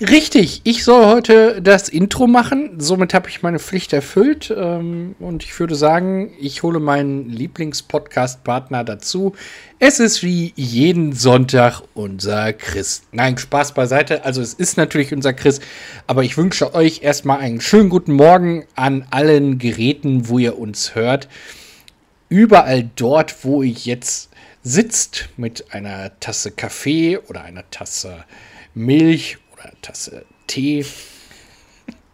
richtig, ich soll heute das Intro machen. Somit habe ich meine Pflicht erfüllt. Ähm, und ich würde sagen, ich hole meinen Lieblingspodcast-Partner dazu. Es ist wie jeden Sonntag unser Chris. Nein, Spaß beiseite. Also es ist natürlich unser Chris. Aber ich wünsche euch erstmal einen schönen guten Morgen an allen Geräten, wo ihr uns hört. Überall dort, wo ihr jetzt sitzt mit einer Tasse Kaffee oder einer Tasse Milch Tasse Tee.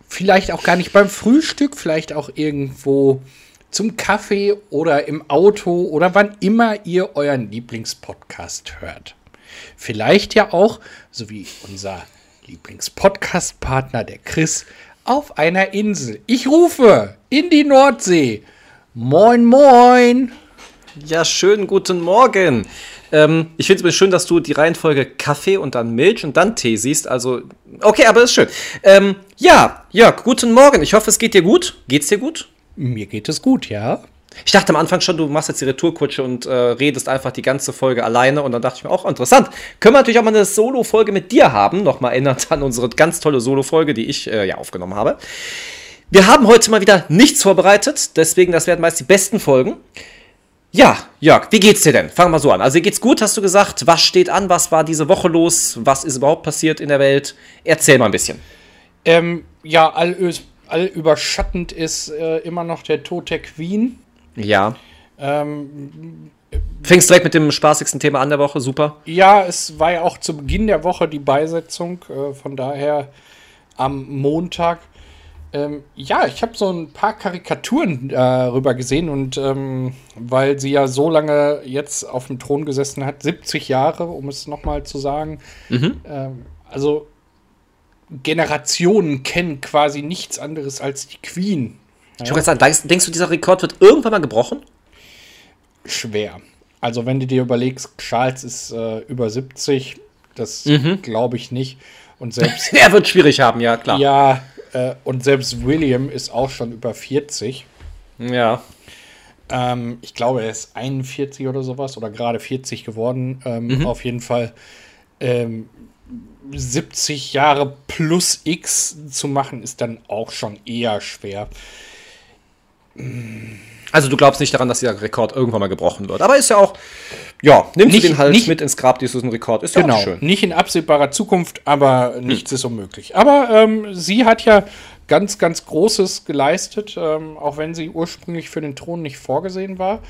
Vielleicht auch gar nicht beim Frühstück, vielleicht auch irgendwo zum Kaffee oder im Auto oder wann immer ihr euren Lieblingspodcast hört. Vielleicht ja auch, so wie unser Lieblingspodcast-Partner, der Chris, auf einer Insel. Ich rufe in die Nordsee. Moin, moin. Ja, schönen guten Morgen. Ähm, ich finde es schön, dass du die Reihenfolge Kaffee und dann Milch und dann Tee siehst. Also, okay, aber ist schön. Ähm, ja, Jörg, guten Morgen. Ich hoffe, es geht dir gut. Geht's dir gut? Mir geht es gut, ja. Ich dachte am Anfang schon, du machst jetzt die Retourkutsche und äh, redest einfach die ganze Folge alleine. Und dann dachte ich mir auch, interessant. Können wir natürlich auch mal eine Solo-Folge mit dir haben. Nochmal erinnert an unsere ganz tolle Solo-Folge, die ich äh, ja aufgenommen habe. Wir haben heute mal wieder nichts vorbereitet. Deswegen, das werden meist die besten Folgen. Ja, Jörg, wie geht's dir denn? Fangen wir so an. Also, dir geht's gut, hast du gesagt. Was steht an? Was war diese Woche los? Was ist überhaupt passiert in der Welt? Erzähl mal ein bisschen. Ähm, ja, all, all überschattend ist äh, immer noch der Tod der Queen. Ja. Ähm, Fängst direkt mit dem spaßigsten Thema an der Woche, super. Ja, es war ja auch zu Beginn der Woche die Beisetzung, äh, von daher am Montag. Ähm, ja, ich habe so ein paar Karikaturen darüber äh, gesehen und ähm, weil sie ja so lange jetzt auf dem Thron gesessen hat, 70 Jahre, um es nochmal zu sagen. Mhm. Ähm, also Generationen kennen quasi nichts anderes als die Queen. Ich wollte sagen, denkst, denkst du, dieser Rekord wird irgendwann mal gebrochen? Schwer. Also wenn du dir überlegst, Charles ist äh, über 70, das mhm. glaube ich nicht. Und selbst. er wird schwierig haben, ja, klar. Ja, äh, und selbst William ist auch schon über 40. Ja. Ähm, ich glaube, er ist 41 oder sowas oder gerade 40 geworden. Ähm, mhm. Auf jeden Fall ähm, 70 Jahre plus X zu machen, ist dann auch schon eher schwer. Also du glaubst nicht daran, dass dieser Rekord irgendwann mal gebrochen wird. Aber ist ja auch, ja, nimmst nicht, du den halt nicht, mit ins Grab, dieses Rekord. Ist genau, ja schön. Nicht in absehbarer Zukunft, aber hm. nichts ist unmöglich. Aber ähm, sie hat ja ganz, ganz Großes geleistet, ähm, auch wenn sie ursprünglich für den Thron nicht vorgesehen war.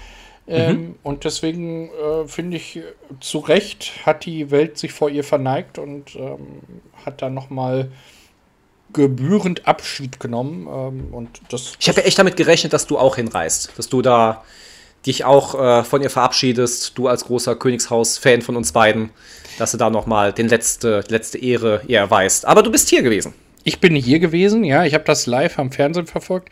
Ähm, mhm. Und deswegen äh, finde ich, zu Recht hat die Welt sich vor ihr verneigt und ähm, hat dann noch mal gebührend Abschied genommen. Ähm, und das, ich habe ja echt damit gerechnet, dass du auch hinreist, dass du da dich auch äh, von ihr verabschiedest, du als großer Königshaus-Fan von uns beiden, dass du da noch mal den letzte, letzte Ehre ihr erweist. Aber du bist hier gewesen. Ich bin hier gewesen, ja. Ich habe das live am Fernsehen verfolgt.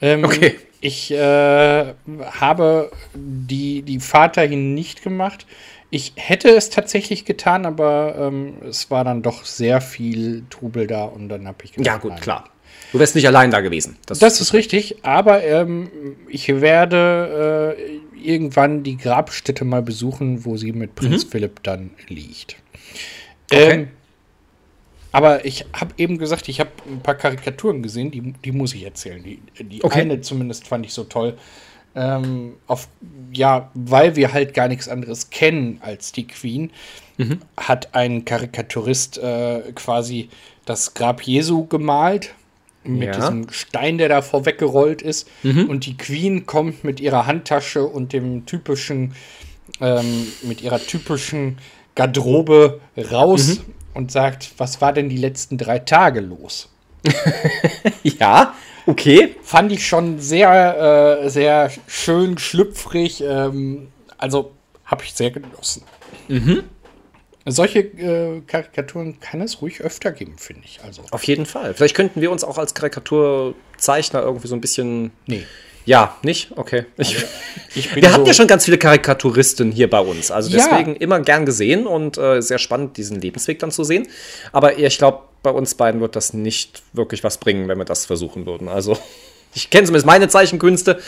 Ähm, okay. Ich äh, habe die, die Fahrt dahin nicht gemacht. Ich hätte es tatsächlich getan, aber ähm, es war dann doch sehr viel Trubel da und dann habe ich gedacht, Ja, gut, nein. klar. Du wärst nicht allein da gewesen. Das, das ist richtig, aber ähm, ich werde äh, irgendwann die Grabstätte mal besuchen, wo sie mit Prinz mhm. Philipp dann liegt. Okay. Ähm, aber ich habe eben gesagt, ich habe ein paar Karikaturen gesehen, die, die muss ich erzählen. Die, die okay. eine zumindest fand ich so toll. Ähm, auf, ja, weil wir halt gar nichts anderes kennen als die Queen, mhm. hat ein Karikaturist äh, quasi das Grab Jesu gemalt mit ja. diesem Stein, der da vorweggerollt ist. Mhm. Und die Queen kommt mit ihrer Handtasche und dem typischen, ähm, mit ihrer typischen Garderobe raus mhm. Und sagt, was war denn die letzten drei Tage los? ja, Okay. Fand ich schon sehr, äh, sehr schön, schlüpfrig. Ähm, also habe ich sehr genossen. Mhm. Solche äh, Karikaturen kann es ruhig öfter geben, finde ich. Also. Auf jeden Fall. Vielleicht könnten wir uns auch als Karikaturzeichner irgendwie so ein bisschen. Nee. Ja, nicht? Okay. Ich, also, ich wir so hatten ja schon ganz viele Karikaturisten hier bei uns. Also deswegen ja. immer gern gesehen und äh, sehr spannend, diesen Lebensweg dann zu sehen. Aber ich glaube, bei uns beiden wird das nicht wirklich was bringen, wenn wir das versuchen würden. Also. Ich kenne zumindest meine Zeichenkünste.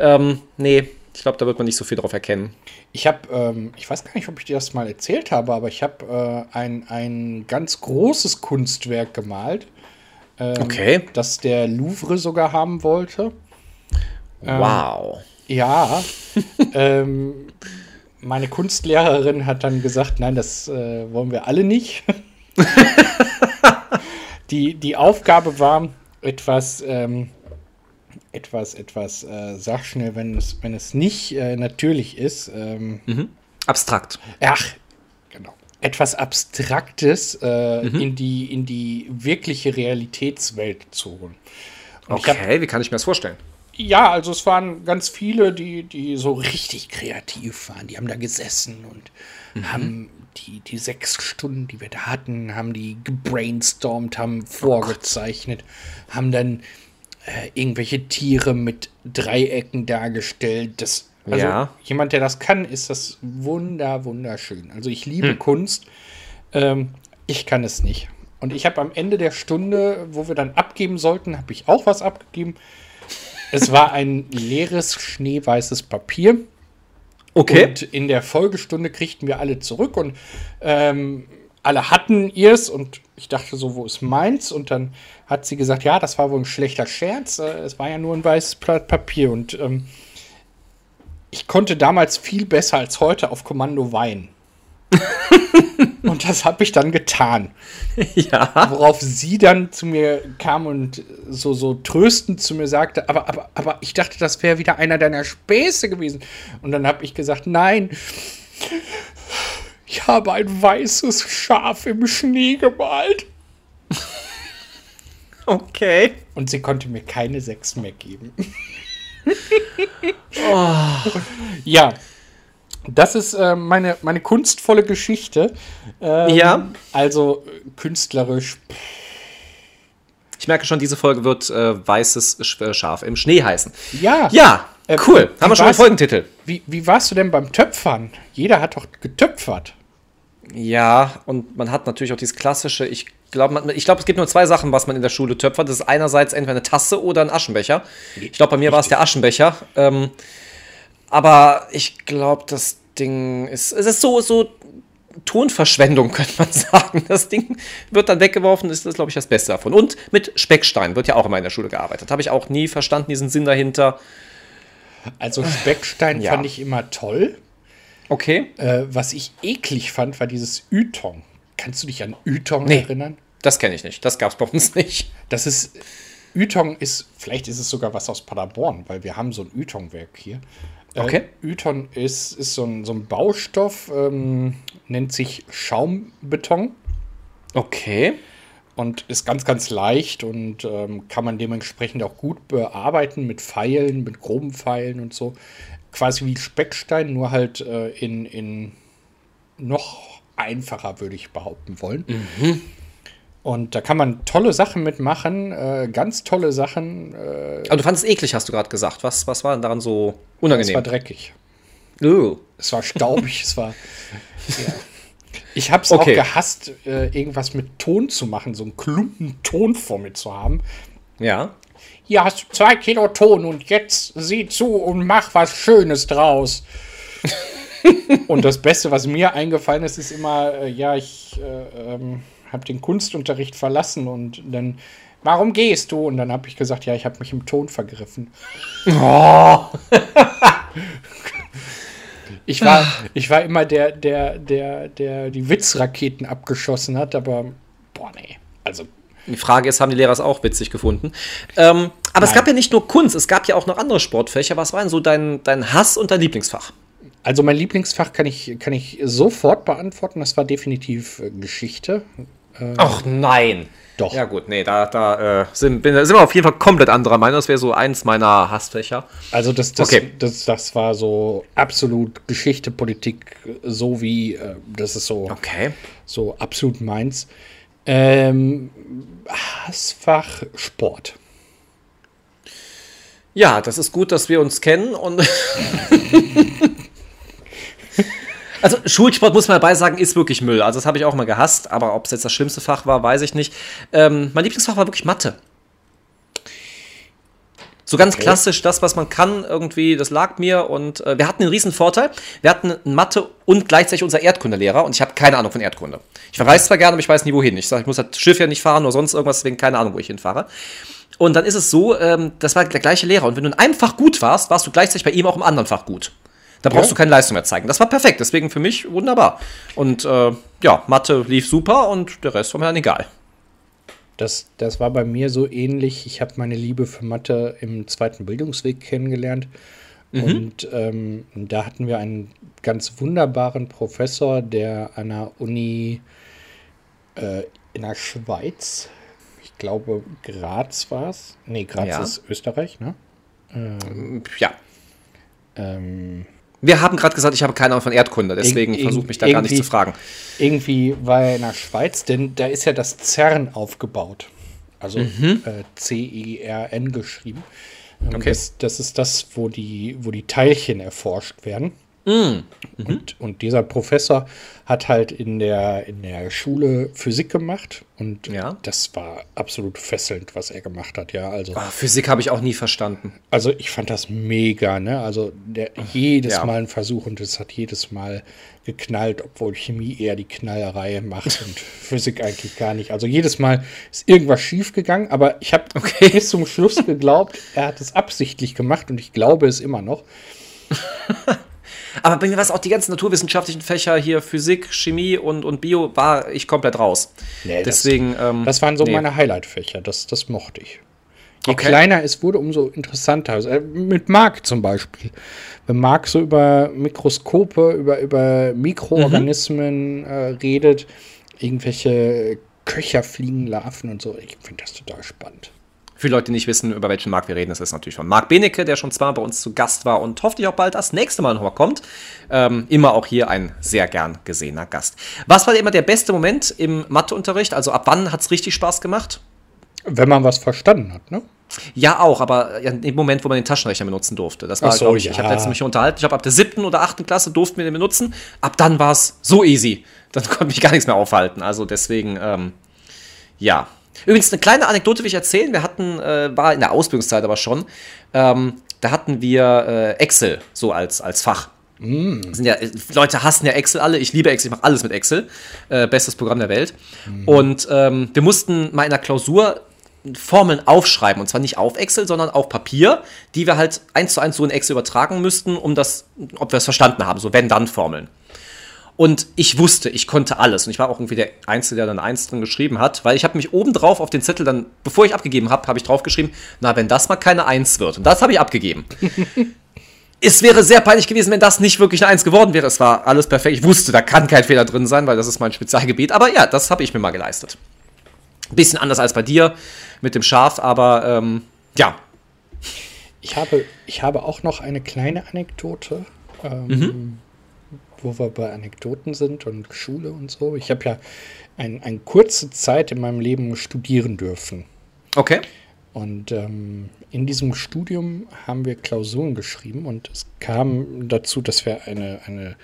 Ähm, nee, ich glaube, da wird man nicht so viel drauf erkennen. Ich habe, ähm, ich weiß gar nicht, ob ich dir das mal erzählt habe, aber ich habe äh, ein, ein ganz großes Kunstwerk gemalt, ähm, Okay. das der Louvre sogar haben wollte. Wow. Ja, ähm, meine Kunstlehrerin hat dann gesagt, nein, das äh, wollen wir alle nicht. die, die Aufgabe war etwas, ähm, etwas, etwas, äh, sag schnell, wenn es, wenn es nicht äh, natürlich ist. Ähm, Abstrakt. Ach, genau. Etwas Abstraktes äh, in, die, in die wirkliche Realitätswelt zu holen. Und ich hab- Okay, wie kann ich mir das vorstellen? Ja, also es waren ganz viele, die, die so richtig kreativ waren. Die haben da gesessen und haben die, die sechs Stunden, die wir da hatten, haben die gebrainstormt, haben vorgezeichnet, haben dann äh, irgendwelche Tiere mit Dreiecken dargestellt. Das, also Ja. jemand, der das kann, ist das wunder, wunderschön. Also ich liebe Kunst. Ähm, ich kann es nicht. Und ich habe am Ende der Stunde, wo wir dann abgeben sollten, habe ich auch was abgegeben. Es war ein leeres, schneeweißes Papier. Okay. Und in der Folgestunde kriegten wir alle zurück und ähm, alle hatten ihrs und ich dachte so, wo ist meins? Und dann hat sie gesagt, ja, das war wohl ein schlechter Scherz. Äh, es war ja nur ein weißes Blatt Papier und ähm, ich konnte damals viel besser als heute auf Kommando weinen. und das habe ich dann getan. ja. Worauf sie dann zu mir kam und so, so tröstend zu mir sagte, aber, aber, aber ich dachte, das wäre wieder einer deiner Späße gewesen. Und dann habe ich gesagt, nein, ich habe ein weißes Schaf im Schnee gemalt. Okay. Und sie konnte mir keine sechs mehr geben. Ja, das ist äh, meine, meine kunstvolle Geschichte. Ähm, Ja. Also äh, künstlerisch. Ich merke schon, diese Folge wird äh, weißes äh, Schaf im Schnee heißen. Ja. Ja, Äh, cool. Haben wir schon einen? Folgentitel. Wie, wie warst du denn beim Töpfern? Jeder hat doch getöpfert. Ja, und man hat natürlich auch dieses klassische, ich glaube, ich glaube, es gibt nur zwei Sachen, was man in der Schule töpfert. Das ist einerseits entweder eine Tasse oder ein Aschenbecher. Ich glaube, bei mir war es der Aschenbecher. Ähm, aber ich glaube, das Ding ist, es ist so, so Tonverschwendung, könnte man sagen. Das Ding wird dann weggeworfen, ist das, glaube ich, das Beste davon. Und mit Speckstein wird ja auch immer in der Schule gearbeitet. Habe ich auch nie verstanden, diesen Sinn dahinter. Also Speckstein Ja. fand ich immer toll. Okay. Äh, was ich eklig fand, war dieses Ytong. Kannst du dich an Ytong Nee. erinnern? Das kenne ich nicht. Das gab es bei uns nicht. Das ist. Ytong ist, vielleicht ist es sogar was aus Paderborn, weil wir haben so ein Ytong-Werk hier. Äh, Okay. Ytong ist, ist so, ein, so ein Baustoff, ähm, nennt sich Schaumbeton Okay. und ist ganz, ganz leicht und ähm, kann man dementsprechend auch gut bearbeiten mit Pfeilen, mit groben Pfeilen und so. Quasi wie Speckstein, nur halt äh, in, in noch einfacher, würde ich behaupten wollen. Und da kann man tolle Sachen mitmachen, äh, ganz tolle Sachen. Äh, Aber du fandest es eklig, hast du gerade gesagt. Was, was war denn daran so es unangenehm? war dreckig. Oh. Es war staubig, es war. Ja. Ich habe es Okay. auch gehasst, äh, irgendwas mit Ton zu machen, so einen Klumpen Ton vor mir zu haben. Ja. Hier hast du zwei Kilo Ton und jetzt sieh zu und mach was Schönes draus. und das Beste, was mir eingefallen ist, ist immer, äh, ja, ich äh, ähm, habe den Kunstunterricht verlassen und dann, warum gehst du? Und dann habe ich gesagt, ja, ich habe mich im Ton vergriffen. Ich war, ich war immer der, der, der, der die Witzraketen abgeschossen hat, aber boah, nee. Also Die Frage ist, haben die Lehrer es auch witzig gefunden? Ähm, aber es Nein. gab ja nicht nur Kunst, es gab ja auch noch andere Sportfächer. Was war denn so dein, dein Hass und dein Lieblingsfach? Also mein Lieblingsfach kann ich, kann ich sofort beantworten. Das war definitiv äh, Geschichte. Ach nein. Doch. Ja gut, nee, da, da äh, sind, bin, sind wir auf jeden Fall komplett anderer Meinung. Das wäre so eins meiner Hassfächer. Also das, das, Okay. das, das war so absolut Geschichte, Politik, so wie, äh, das ist so, Okay. so absolut meins. Ähm, Hassfach Sport. Ja, das ist gut, dass wir uns kennen und. also, Schulsport, muss man dabei sagen, ist wirklich Müll. Also, das habe ich auch mal gehasst, aber ob es jetzt das schlimmste Fach war, weiß ich nicht. Ähm, mein Lieblingsfach war wirklich Mathe. So ganz klassisch das, was man kann, irgendwie, das lag mir und äh, wir hatten einen riesen Vorteil. Wir hatten Mathe und gleichzeitig unser Erdkundelehrer und ich habe keine Ahnung von Erdkunde. Ich verreise zwar gerne, aber ich weiß nie wohin. Ich sage, ich muss das Schiff ja nicht fahren oder sonst irgendwas, deswegen keine Ahnung, wo ich hinfahre. Und dann ist es so, ähm, das war der gleiche Lehrer und wenn du in einem Fach gut warst, warst du gleichzeitig bei ihm auch im anderen Fach gut. Da brauchst Ja. du keine Leistung mehr zeigen. Das war perfekt, deswegen für mich wunderbar. Und äh, ja, Mathe lief super und der Rest war mir dann egal. Das, das war bei mir so ähnlich. Ich habe meine Liebe für Mathe im zweiten Bildungsweg kennengelernt. Und ähm, da hatten wir einen ganz wunderbaren Professor, der an der Uni äh, in der Schweiz, ich glaube Graz war es. Nee, Graz Ja. ist Österreich, ne? Ja. Ähm, Wir haben gerade gesagt, ich habe keine Ahnung von Erdkunde, deswegen versuche mich da gar nicht zu fragen. irgendwie war er in der Schweiz, denn da ist ja das CERN aufgebaut. Also Mhm. äh, C-E-R-N geschrieben. Ähm, Okay. Das, das ist das, wo die, wo die Teilchen erforscht werden. Mhm. Und, und dieser Professor hat halt in der, in der Schule Physik gemacht und Ja. das war absolut fesselnd, was er gemacht hat. Ja, also, Ah, Physik habe ich auch nie verstanden. also ich fand das mega, ne? Also der, jedes Ja. Mal ein Versuch und es hat jedes Mal geknallt, obwohl Chemie eher die Knallerei macht und Physik eigentlich gar nicht. Also jedes Mal ist irgendwas schief gegangen, aber ich habe Okay. bis zum Schluss geglaubt, er hat es absichtlich gemacht und ich glaube es immer noch. Aber bei mir war es auch die ganzen naturwissenschaftlichen Fächer hier, Physik, Chemie und, und Bio, war ich komplett raus. Nee, das- Deswegen. ähm, Das waren so nee. meine Highlight-Fächer, das, das mochte ich. Je Okay. kleiner es wurde, umso interessanter. Also, mit Marc zum Beispiel. Wenn Marc so über Mikroskope, über, über Mikroorganismen Mhm. äh, redet, irgendwelche Köcherfliegenlarven und so, ich finde das total spannend. Für Leute, die nicht wissen, über welchen Marc wir reden, das ist natürlich von Marc Benecke, der schon zwar bei uns zu Gast war und hoffentlich auch bald das nächste Mal nochmal kommt. Ähm, immer auch hier ein sehr gern gesehener Gast. Was war immer der beste Moment im Matheunterricht? Also ab wann hat es richtig Spaß gemacht? Wenn man was verstanden hat, ne? Ja, auch, aber ja, im Moment, wo man den Taschenrechner benutzen durfte. Das war, Ach so, glaub ich, ja. ich habe letztens mich unterhalten, ich glaube, ab der siebten oder achten Klasse durften wir den benutzen. Ab dann war es so easy. Dann konnte mich gar nichts mehr aufhalten. Also deswegen, ähm, ja. Übrigens, eine kleine Anekdote will ich erzählen. Wir hatten, äh, war in der Ausbildungszeit aber schon, ähm, da hatten wir äh, Excel so als, als Fach. Sind ja, äh, Leute hassen ja Excel alle. Ich liebe Excel, ich mache alles mit Excel. Äh, bestes Programm der Welt. Und ähm, wir mussten mal in der Klausur Formeln aufschreiben. Und zwar nicht auf Excel, sondern auf Papier, die wir halt eins zu eins so in Excel übertragen müssten, um das, ob wir es verstanden haben. So wenn-dann-Formeln. Und ich wusste, ich konnte alles. Und ich war auch irgendwie der Einzige, der dann eins drin geschrieben hat, weil ich habe mich oben drauf auf den Zettel dann, bevor ich abgegeben habe, habe ich drauf geschrieben, na, wenn das mal keine Eins wird. Und das habe ich abgegeben. es wäre sehr peinlich gewesen, wenn das nicht wirklich eine Eins geworden wäre. Es war alles perfekt. Ich wusste, da kann kein Fehler drin sein, weil das ist mein Spezialgebiet. Aber ja, das habe ich mir mal geleistet. Bisschen anders als bei dir mit dem Schaf, aber ähm, ja. Ich habe, ich habe auch noch eine kleine Anekdote, ähm, wo wir bei Anekdoten sind und Schule und so. Ich habe ja ein, eine kurze Zeit in meinem Leben studieren dürfen. Okay. Und ähm, in diesem Studium haben wir Klausuren geschrieben und es kam dazu, dass wir eine, eine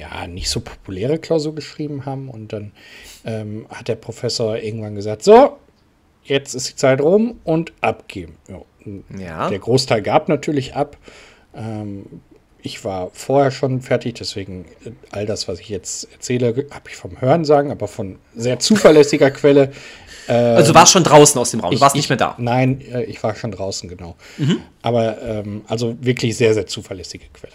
ja, nicht so populäre Klausur geschrieben haben. Und dann ähm, hat der Professor irgendwann gesagt, so, jetzt ist die Zeit rum und abgeben. Ja. Ja. Der Großteil gab natürlich ab. Ähm, ich war vorher schon fertig, deswegen äh, all das, was ich jetzt erzähle, habe ich vom Hören sagen, aber von sehr zuverlässiger Quelle. Also du warst schon draußen aus dem Raum, du warst Ich- nicht mehr da. Nein, äh, ich war schon draußen, genau. Aber ähm, also wirklich sehr, sehr zuverlässige Quelle.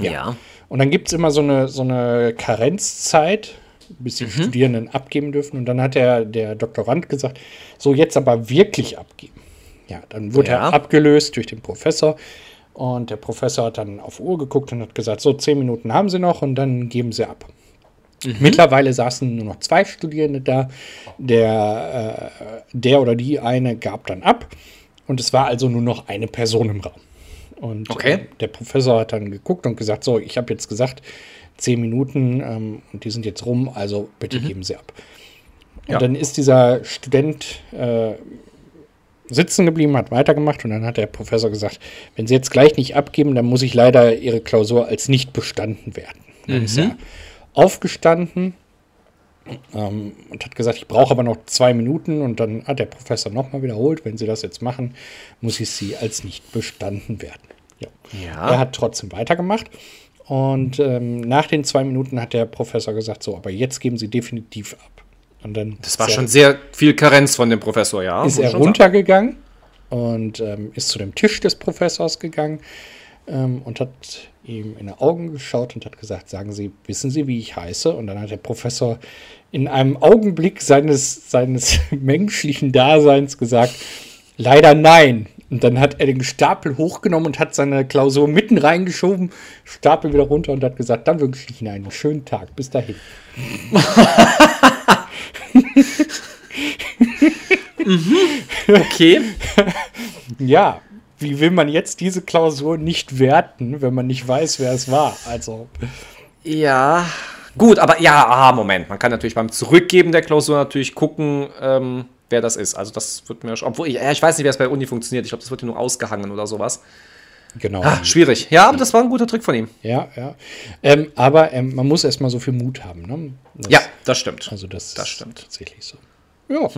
Ja. Und dann gibt es immer so eine, so eine Karenzzeit, bis die Studierenden abgeben dürfen. Und dann hat der, der Doktorand gesagt, so jetzt aber wirklich abgeben. Ja, dann wurde Ja. er abgelöst durch den Professor. Und der Professor hat dann auf Uhr geguckt und hat gesagt, so zehn Minuten haben sie noch und dann geben sie ab. Mittlerweile saßen nur noch zwei Studierende da. Der, äh, der oder die eine gab dann ab. Und es war also nur noch eine Person im Raum. Und Okay. äh, der Professor hat dann geguckt und gesagt, so, ich habe jetzt gesagt, zehn Minuten ähm, und die sind jetzt rum, also bitte geben Sie ab. Und Ja. dann ist dieser Student äh, sitzen geblieben, hat weitergemacht und dann hat der Professor gesagt, wenn Sie jetzt gleich nicht abgeben, dann muss ich leider Ihre Klausur als nicht bestanden werden. Dann ist er aufgestanden ähm, und hat gesagt, ich brauche aber noch zwei Minuten. Und dann hat der Professor nochmal wiederholt, wenn Sie das jetzt machen, muss ich Sie als nicht bestanden werden. Ja. Ja. Er hat trotzdem weitergemacht. Und ähm, nach den zwei Minuten hat der Professor gesagt, so, aber jetzt geben Sie definitiv ab. Und dann Das war er- schon sehr viel Karenz von dem Professor, ja. ist er runtergegangen und ähm, ist zu dem Tisch des Professors gegangen ähm, und hat ihm in die Augen geschaut und hat gesagt, sagen Sie, wissen Sie, wie ich heiße? Und dann hat der Professor in einem Augenblick seines, seines menschlichen Daseins gesagt, leider nein. Und dann hat er den Stapel hochgenommen und hat seine Klausur mitten reingeschoben, Stapel wieder runter und hat gesagt, dann wünsche ich Ihnen einen schönen Tag. Bis dahin. sagen. Okay. Ja, wie will man jetzt diese Klausur nicht werten, wenn man nicht weiß, wer es war? Also, Ja, gut, aber ja, aha, Moment. Man kann natürlich beim Zurückgeben der Klausur natürlich gucken, ähm, wer das ist. Also das wird mir schon, obwohl ich, ja, ich weiß nicht, wie es bei Uni funktioniert. Ich glaube, das wird hier nur ausgehangen oder sowas. Genau. Ah, schwierig. Ja, aber das war ein guter Trick von ihm. Ja, ja. Ähm, aber ähm, man muss erstmal so viel Mut haben. Ne? Das, Ja, das stimmt. Also, das, Das ist stimmt. tatsächlich so. Ja.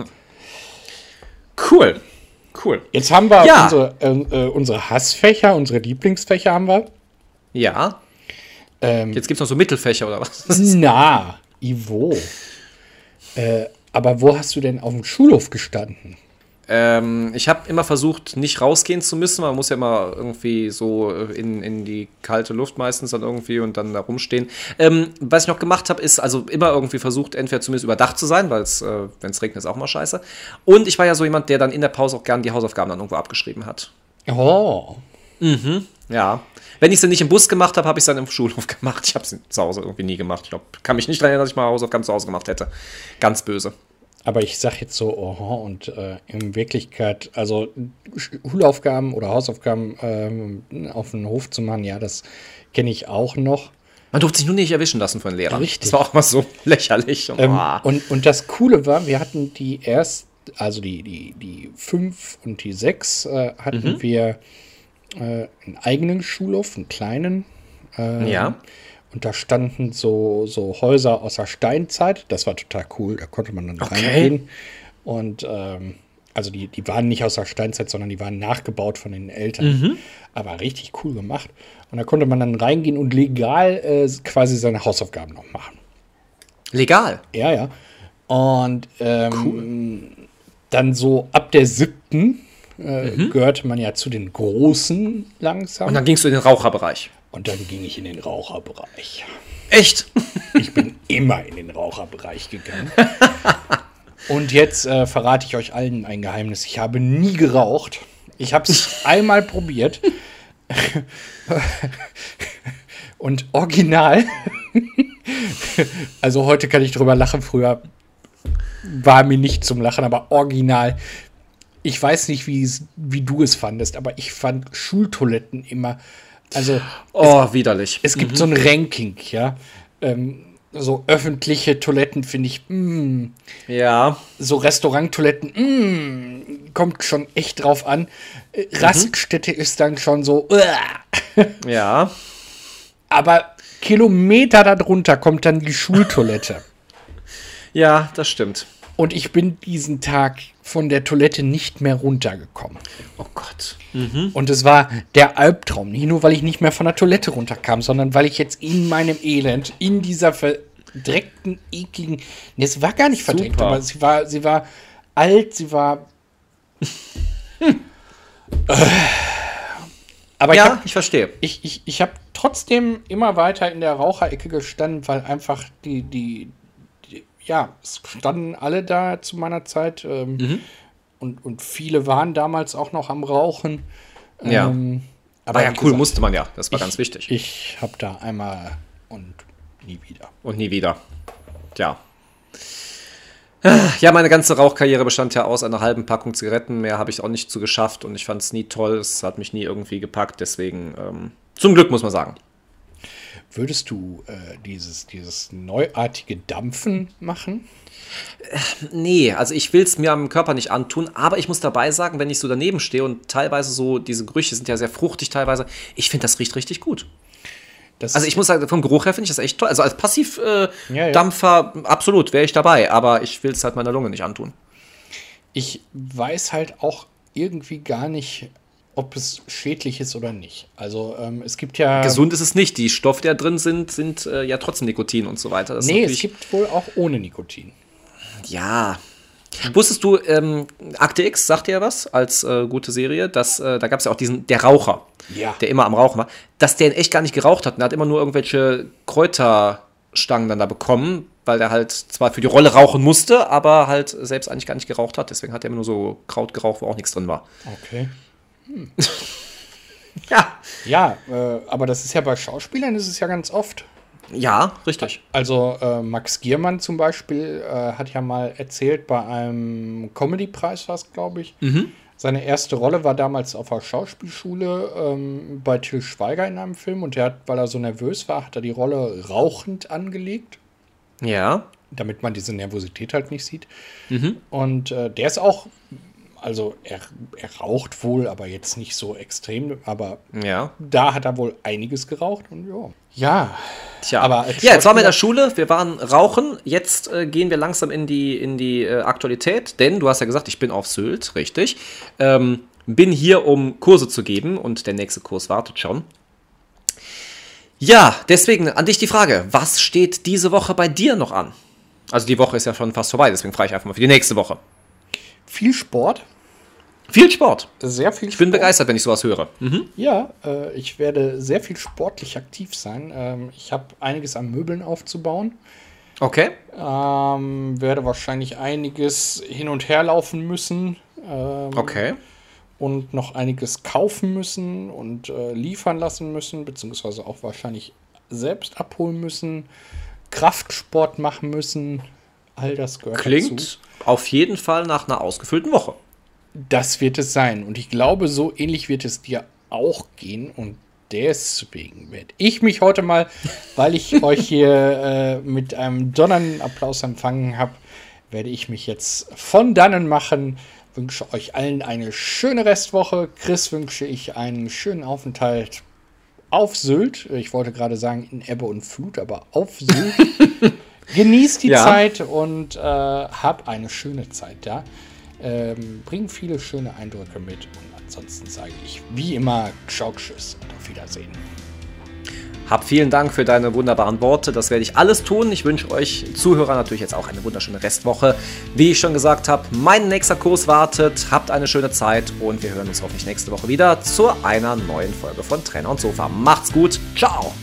Cool. Cool. Jetzt haben wir Ja. unsere, äh, äh, unsere Hassfächer, unsere Lieblingsfächer haben wir. Ja. Ähm, Jetzt gibt es noch so Mittelfächer oder was? na, Ivo. Äh, aber wo hast du denn auf dem Schulhof gestanden? Ähm, ich habe immer versucht, nicht rausgehen zu müssen. Man muss ja immer irgendwie so äh, in, in die kalte Luft meistens dann irgendwie und dann da rumstehen. Ähm, was ich noch gemacht habe, ist also immer irgendwie versucht, entweder zumindest überdacht zu sein, weil es, äh, wenn es regnet, ist auch mal scheiße. Und ich war ja so jemand, der dann in der Pause auch gern die Hausaufgaben dann irgendwo abgeschrieben hat. Oh. Ja. Wenn ich sie nicht im Bus gemacht habe, habe ich es dann im Schulhof gemacht. Ich habe es zu Hause irgendwie nie gemacht. Ich glaub, kann mich nicht daran erinnern, dass ich mal Hausaufgaben zu Hause gemacht hätte. Ganz böse. Aber ich sag jetzt so, oha, und äh, in Wirklichkeit, also Schulaufgaben oder Hausaufgaben ähm, auf den Hof zu machen, ja, das kenne ich auch noch. Man durfte sich nur nicht erwischen lassen von Lehrern. Richtig. Das war auch mal so lächerlich. Und, Ähm, ah. und, und das Coole war, wir hatten die erst, also die, die, die fünf und die sechs äh, hatten Mhm. wir äh, einen eigenen Schulhof, einen kleinen. Äh, ja. Und da standen so, so Häuser aus der Steinzeit. Das war total cool. Da konnte man dann Okay. reingehen. Und ähm, also die, die waren nicht aus der Steinzeit, sondern die waren nachgebaut von den Eltern. Mhm. Aber richtig cool gemacht. Und da konnte man dann reingehen und legal äh, quasi seine Hausaufgaben noch machen. Legal. Ja, ja. Und ähm, dann so ab der siebten äh, gehörte man ja zu den Großen langsam. Mhm. Und dann gingst du in den Raucherbereich. Und dann ging ich in den Raucherbereich. Echt? Ich bin immer in den Raucherbereich gegangen. Und jetzt äh, verrate ich euch allen ein Geheimnis. Ich habe nie geraucht. Ich habe es einmal probiert. Und original. Also heute kann ich drüber lachen. Früher war mir nicht zum Lachen, aber original. Ich weiß nicht, wie, du es fandest, aber ich fand Schultoiletten immer. Also Oh, widerlich. es gibt so ein Ranking, ja. Ähm, so öffentliche Toiletten finde ich, mm, Ja. so Restauranttoiletten, mm, kommt schon echt drauf an. Äh, Raststätte ist dann schon so, uah. Ja. aber Kilometer darunter kommt dann die Schultoilette. Ja, das stimmt. Und ich bin diesen Tag von der Toilette nicht mehr runtergekommen. Oh Gott. Und es war der Albtraum. Nicht nur, weil ich nicht mehr von der Toilette runterkam, sondern weil ich jetzt in meinem Elend, in dieser verdreckten, ekligen. Nee, es war gar nicht verdreckt, Super. aber sie war, sie war alt, sie war. aber ich Ja, habe ich verstehe. ich, ich, ich hab trotzdem immer weiter in der Raucherecke gestanden, weil einfach die, die ja, es standen alle da zu meiner Zeit. Ähm, Mhm. und, und viele waren damals auch noch am Rauchen. Ja. Ähm, Aber ja, wie cool gesagt, musste man ja. Das war ich, ganz wichtig. Ich habe da einmal und nie wieder. Und nie wieder. Tja. Ja, meine ganze Rauchkarriere bestand ja aus einer halben Packung Zigaretten. Mehr habe ich auch nicht zu geschafft und ich fand es nie toll. Es hat mich nie irgendwie gepackt. Deswegen, ähm, zum Glück muss man sagen. Würdest du äh, dieses, dieses neuartige Dampfen machen? Nee, also ich will es mir am Körper nicht antun, aber ich muss dabei sagen, wenn ich so daneben stehe und teilweise so, diese Gerüche sind ja sehr fruchtig teilweise, ich finde, das riecht richtig gut. Das Also ich muss sagen, vom Geruch her finde ich das echt toll. Also als Passivdampfer äh, Ja, ja. Dampfer, absolut, wäre ich dabei, aber ich will es halt meiner Lunge nicht antun. Ich weiß halt auch irgendwie gar nicht, ob es schädlich ist oder nicht. Also ähm, es gibt ja. Gesund ist es nicht. Die Stoffe, die da drin sind, sind äh, ja trotzdem Nikotin und so weiter. Das Nee, es gibt wohl auch ohne Nikotin. Ja. Wusstest du, ähm, Akte X sagt dir ja was als äh, gute Serie, dass äh, da gab es ja auch diesen, der Raucher, Ja. der immer am Rauchen war, dass der in echt gar nicht geraucht hat. Und er hat immer nur irgendwelche Kräuterstangen dann da bekommen, weil er halt zwar für die Rolle rauchen musste, aber halt selbst eigentlich gar nicht geraucht hat. Deswegen hat er immer nur so Kraut geraucht, wo auch nichts drin war. Okay. Ja. Ja, äh, aber das ist ja bei Schauspielern ist es ja ganz oft. Ja, richtig. Also äh, Max Giermann zum Beispiel äh, hat ja mal erzählt, bei einem Comedy-Preis war es, glaube ich. Seine erste Rolle war damals auf der Schauspielschule ähm, bei Till Schweiger in einem Film und er hat, weil er so nervös war, hat er die Rolle rauchend angelegt, Ja. damit man diese Nervosität halt nicht sieht. Und äh, der ist auch, also er, er raucht wohl, aber jetzt nicht so extrem, aber Ja. da hat er wohl einiges geraucht und ja. Ja, Tja, Aber ja, jetzt waren wir in der Schule, wir waren rauchen, jetzt äh, gehen wir langsam in die, in die äh, Aktualität, denn du hast ja gesagt, ich bin auf Sylt, richtig. Ähm, bin hier, um Kurse zu geben und der nächste Kurs wartet schon. Ja, deswegen an dich die Frage, was steht diese Woche bei dir noch an? Also die Woche ist ja schon fast vorbei, deswegen frage ich einfach mal für die nächste Woche. Viel Sport, Viel Sport. sehr viel Ich bin begeistert, wenn ich sowas höre. Mhm. Ja, äh, ich werde sehr viel sportlich aktiv sein. Ähm, ich habe einiges an Möbeln aufzubauen. Okay. Ähm, werde wahrscheinlich einiges hin und her laufen müssen. Ähm, Okay. Und noch einiges kaufen müssen und äh, liefern lassen müssen, beziehungsweise auch wahrscheinlich selbst abholen müssen. Kraftsport machen müssen. All das gehört dazu. Klingt auf jeden Fall nach einer ausgefüllten Woche. Das wird es sein. Und ich glaube, so ähnlich wird es dir auch gehen. Und deswegen werde ich mich heute mal, weil ich euch hier äh, mit einem donnernden Applaus empfangen habe, werde ich mich jetzt von dannen machen. Wünsche euch allen eine schöne Restwoche. Chris wünsche ich einen schönen Aufenthalt auf Sylt. Ich wollte gerade sagen in Ebbe und Flut, aber auf Sylt. Genießt die Ja. Zeit und äh, hab eine schöne Zeit da. Ähm, bring viele schöne Eindrücke mit und ansonsten sage ich wie immer Ciao, Tschüss und auf Wiedersehen. Hab vielen Dank für deine wunderbaren Worte. Das werde ich alles tun. Ich wünsche euch Zuhörern natürlich jetzt auch eine wunderschöne Restwoche. Wie ich schon gesagt habe, mein nächster Kurs wartet. Habt eine schöne Zeit und wir hören uns hoffentlich nächste Woche wieder zu einer neuen Folge von Trainer und Sofa. Macht's gut. Ciao.